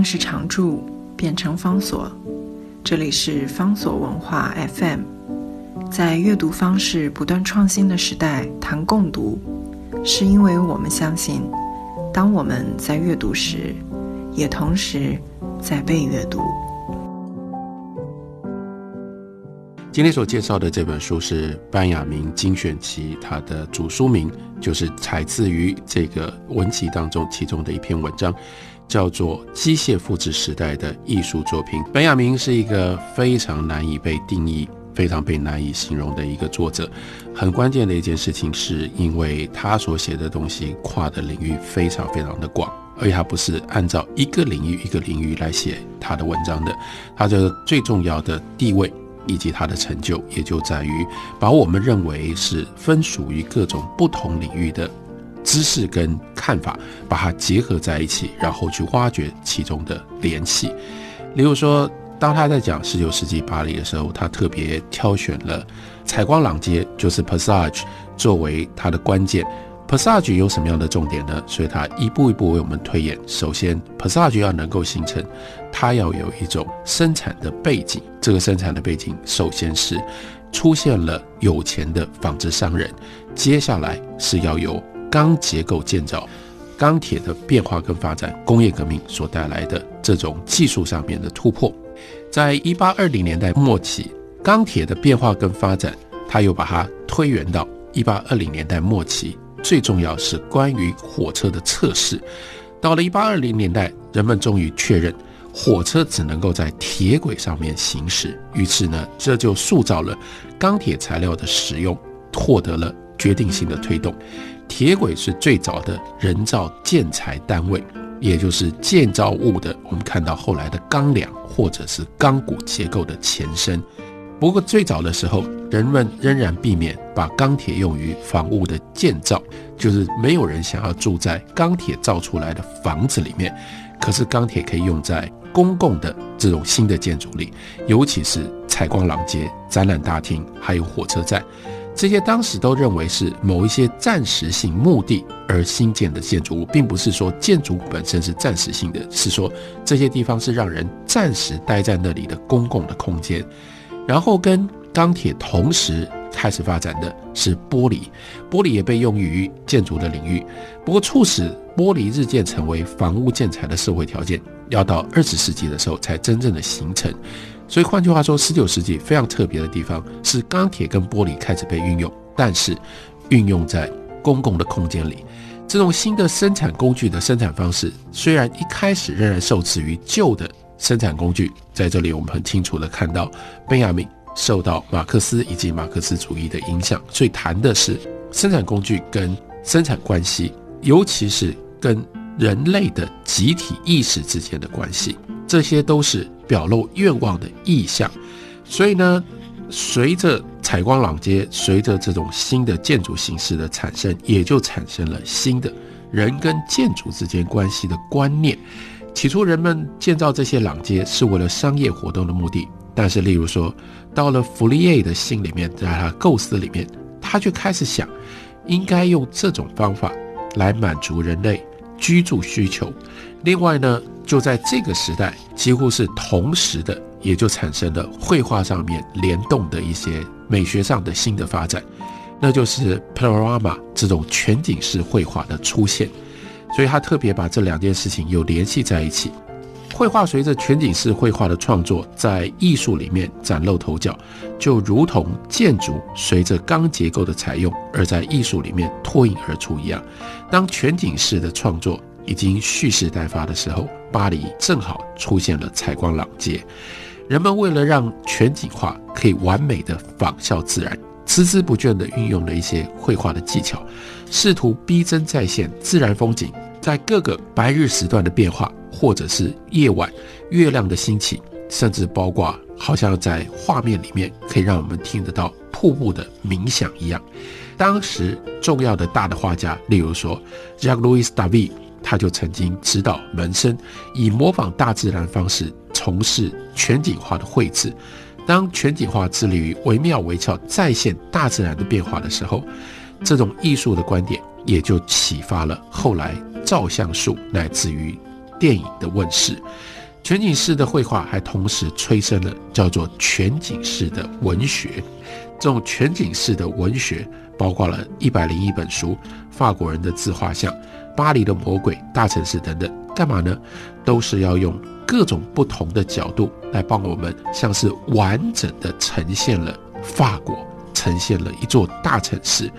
定是常驻，变成方所。这里是方所文化 FM。在阅读方式不断创新的时代，谈共读，是因为我们相信，当我们在阅读时，也同时在被阅读。今天所介绍的这本书是班雅明精选集，它的主书名就是采自于这个文集当中其中的一篇文章，叫做《机械复制时代的艺术作品》。本雅明是一个非常难以被定义、非常被难以形容的一个作者。很关键的一件事情，是因为他所写的东西跨的领域非常非常的广，而且他不是按照一个领域一个领域来写他的文章的。他的最重要的地位。以及他的成就，也就在于把我们认为是分属于各种不同领域的知识跟看法，把它结合在一起，然后去挖掘其中的联系。例如说，当他在讲十九世纪巴黎的时候，他特别挑选了采光廊街，就是 Passage，作为他的关键。Passage 有什么样的重点呢？所以他一步一步为我们推演。首先，Passage 要能够形成，它要有一种生产的背景。这个生产的背景，首先是出现了有钱的纺织商人，接下来是要有钢结构建造，钢铁的变化跟发展，工业革命所带来的这种技术上面的突破。在一八二零年代末期，钢铁的变化跟发展，他又把它推远到一八二零年代末期。最重要是关于火车的测试。到了一八二零年代，人们终于确认火车只能够在铁轨上面行驶。于是呢，这就塑造了钢铁材料的使用，获得了决定性的推动。铁轨是最早的人造建材单位，也就是建造物的我们看到后来的钢梁或者是钢骨结构的前身。不过最早的时候，人们仍然避免把钢铁用于房屋的建造，就是没有人想要住在钢铁造出来的房子里面。可是钢铁可以用在公共的这种新的建筑里，尤其是采光廊街、展览大厅，还有火车站，这些当时都认为是某一些暂时性目的而新建的建筑物，并不是说建筑本身是暂时性的，是说这些地方是让人暂时待在那里的公共的空间。然后跟钢铁同时开始发展的是玻璃，玻璃也被用于建筑的领域。不过，促使玻璃日渐成为房屋建材的社会条件，要到二十世纪的时候才真正的形成。所以，换句话说，十九世纪非常特别的地方是钢铁跟玻璃开始被运用，但是运用在公共的空间里。这种新的生产工具的生产方式，虽然一开始仍然受制于旧的。生产工具在这里，我们很清楚的看到，贝亚明受到马克思以及马克思主义的影响，所以谈的是生产工具跟生产关系，尤其是跟人类的集体意识之间的关系，这些都是表露愿望的意象。所以呢，随着采光廊街，随着这种新的建筑形式的产生，也就产生了新的人跟建筑之间关系的观念。起初，人们建造这些廊街是为了商业活动的目的，但是，例如说，到了弗利耶的心里面，在他构思里面，他就开始想，应该用这种方法来满足人类居住需求。另外呢，就在这个时代，几乎是同时的，也就产生了绘画上面联动的一些美学上的新的发展，那就是 panorama 这种全景式绘画的出现。所以他特别把这两件事情又联系在一起。绘画随着全景式绘画的创作，在艺术里面崭露头角，就如同建筑随着钢结构的采用而在艺术里面脱颖而出一样。当全景式的创作已经蓄势待发的时候，巴黎正好出现了采光廊街。人们为了让全景画可以完美的仿效自然。孜孜不倦地运用了一些绘画的技巧，试图逼真再现自然风景在各个白日时段的变化，或者是夜晚月亮的兴起，甚至包括好像在画面里面可以让我们听得到瀑布的冥想一样。当时重要的大的画家，例如说 Jacques-Louis David，他就曾经指导门生以模仿大自然方式从事全景画的绘制。当全景画致力于惟妙惟肖再现大自然的变化的时候，这种艺术的观点也就启发了后来照相术乃至于电影的问世。全景式的绘画还同时催生了叫做全景式的文学。这种全景式的文学包括了一百零一本书、法国人的自画像、巴黎的魔鬼、大城市等等。干嘛呢？都是要用各种不同的角度来帮我们，像是完整的呈现了法国，呈现了一座大城市。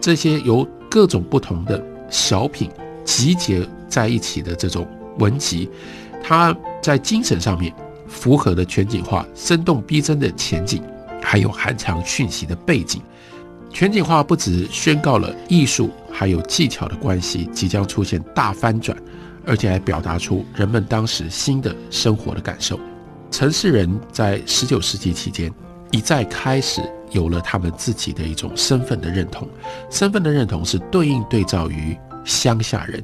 这些由各种不同的小品集结在一起的这种文集，它。在精神上面，符合的全景画、生动逼真的前景，还有含藏讯息的背景。全景画不只宣告了艺术还有技巧的关系即将出现大翻转，而且还表达出人们当时新的生活的感受。城市人在十九世纪期间一再开始有了他们自己的一种身份的认同，身份的认同是对应对照于乡下人，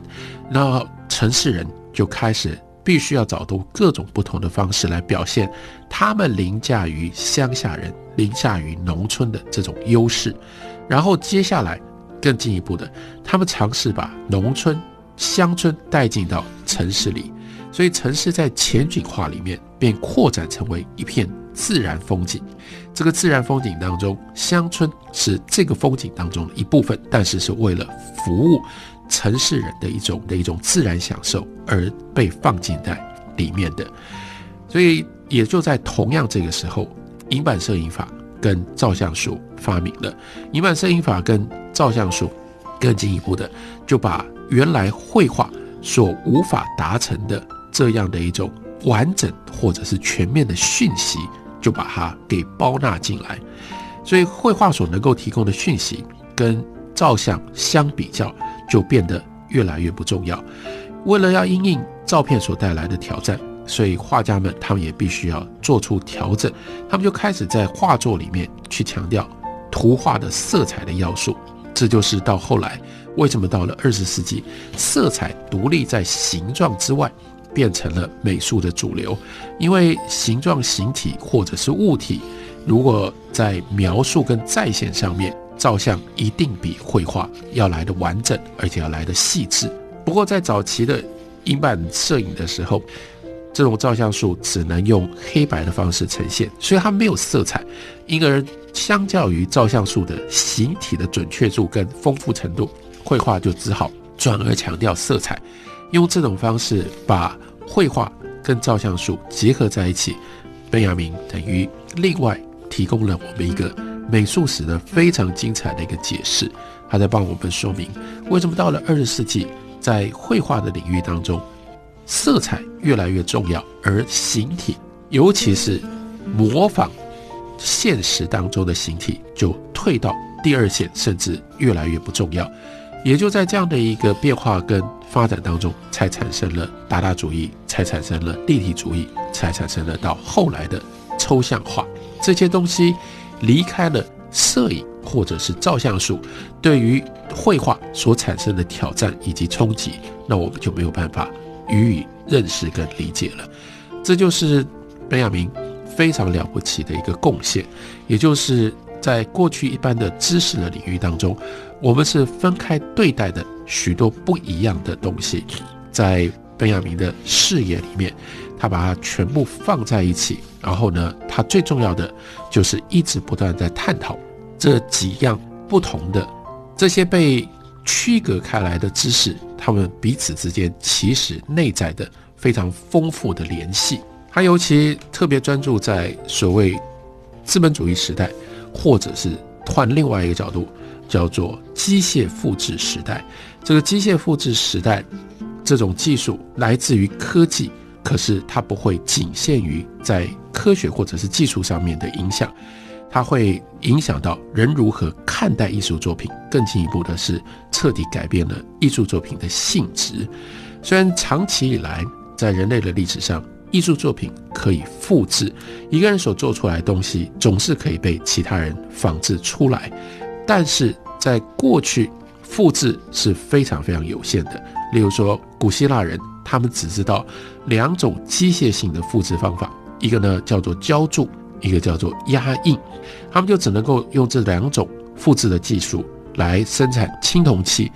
那城市人就开始。必须要找到各种不同的方式来表现他们凌驾于乡下人、凌驾于农村的这种优势，然后接下来更进一步的，他们尝试把农村、乡村带进到城市里，所以城市在前景化里面便扩展成为一片自然风景。这个自然风景当中，乡村是这个风景当中的一部分，但是是为了服务。城市人的一种的一种自然享受而被放进在里面的，所以也就在同样这个时候，银版摄影法跟照相术发明了。银版摄影法跟照相术更进一步的，就把原来绘画所无法达成的这样的一种完整或者是全面的讯息，就把它给包纳进来。所以绘画所能够提供的讯息跟照相相比较。就变得越来越不重要。为了要因应照片所带来的挑战，所以画家们他们也必须要做出调整。他们就开始在画作里面去强调图画的色彩的要素。这就是到后来为什么到了二十世纪，色彩独立在形状之外，变成了美术的主流。因为形状、形体或者是物体，如果在描述跟再现上面。照相一定比绘画要来的完整，而且要来的细致。不过在早期的英版摄影的时候，这种照相术只能用黑白的方式呈现，所以它没有色彩，因而相较于照相术的形体的准确度跟丰富程度，绘画就只好转而强调色彩，用这种方式把绘画跟照相术结合在一起。本雅明等于另外提供了我们一个。美术史的非常精彩的一个解释，他在帮我们说明为什么到了二十世纪，在绘画的领域当中，色彩越来越重要，而形体，尤其是模仿现实当中的形体，就退到第二线，甚至越来越不重要。也就在这样的一个变化跟发展当中，才产生了达达主义，才产生了立体主义，才产生了到后来的抽象画这些东西。离开了摄影或者是照相术对于绘画所产生的挑战以及冲击，那我们就没有办法予以认识跟理解了。这就是本雅明非常了不起的一个贡献，也就是在过去一般的知识的领域当中，我们是分开对待的许多不一样的东西，在本雅明的视野里面。他把它全部放在一起，然后呢，他最重要的就是一直不断在探讨这几样不同的、这些被区隔开来的知识，他们彼此之间其实内在的非常丰富的联系。他尤其特别专注在所谓资本主义时代，或者是换另外一个角度，叫做机械复制时代。这个机械复制时代，这种技术来自于科技。可是它不会仅限于在科学或者是技术上面的影响，它会影响到人如何看待艺术作品。更进一步的是，彻底改变了艺术作品的性质。虽然长期以来在人类的历史上，艺术作品可以复制，一个人所做出来的东西总是可以被其他人仿制出来，但是在过去，复制是非常非常有限的。例如说，古希腊人。他们只知道两种机械性的复制方法，一个呢叫做浇铸，一个叫做压印。他们就只能够用这两种复制的技术来生产青铜器、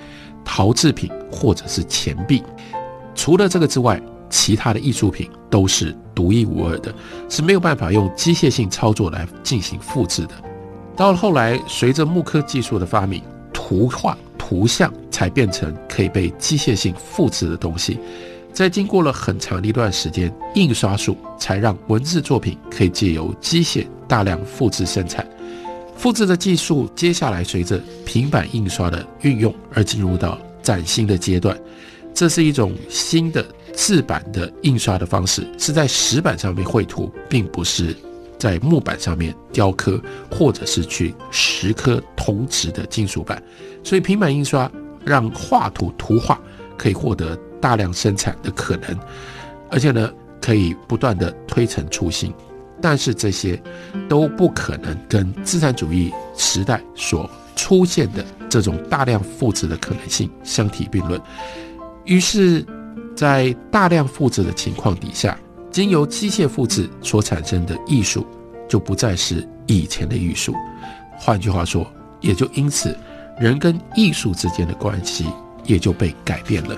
陶制品或者是钱币。除了这个之外，其他的艺术品都是独一无二的，是没有办法用机械性操作来进行复制的。到了后来，随着木刻技术的发明，图画、图像才变成可以被机械性复制的东西。在经过了很长的一段时间，印刷术才让文字作品可以借由机械大量复制生产。复制的技术接下来随着平板印刷的运用而进入到崭新的阶段。这是一种新的制版的印刷的方式，是在石板上面绘图，并不是在木板上面雕刻，或者是去石刻铜质的金属板。所以平板印刷让画图图画可以获得大量生产的可能，而且呢可以不断的推陈出新。但是这些都不可能跟资产主义时代所出现的这种大量复制的可能性相提并论。于是，在大量复制的情况底下，经由机械复制所产生的艺术，就不再是以前的艺术。换句话说，也就因此，人跟艺术之间的关系也就被改变了。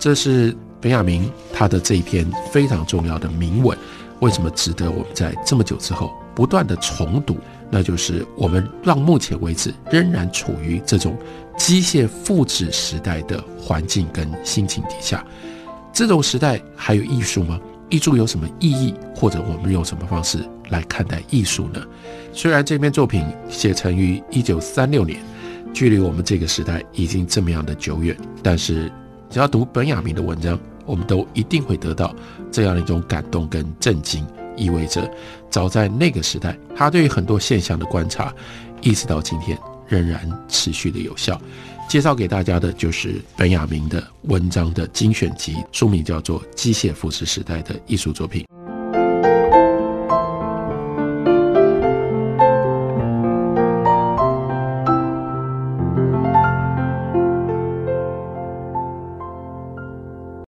这是本雅明他的这一篇非常重要的铭文。为什么值得我们在这么久之后不断的重读？那就是我们到目前为止仍然处于这种机械复制时代的环境跟心情底下，这种时代还有艺术吗？艺术有什么意义？或者我们用什么方式来看待艺术呢？虽然这篇作品写成于一九三六年，距离我们这个时代已经这么样的久远，但是只要读本雅明的文章，我们都一定会得到这样一种感动跟震惊。意味着，早在那个时代，他对于很多现象的观察，一直到今天仍然持续的有效。介绍给大家的就是本雅明的文章的精选集，书名叫做《机械复制时代的艺术作品》。